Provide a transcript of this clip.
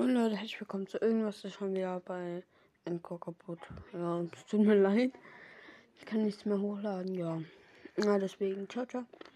Und Leute, herzlich willkommen zu irgendwas, das schon wieder bei Encore kaputt. Ja, es tut mir leid. Ich kann nichts mehr hochladen, ja. Na, deswegen, ciao, ciao.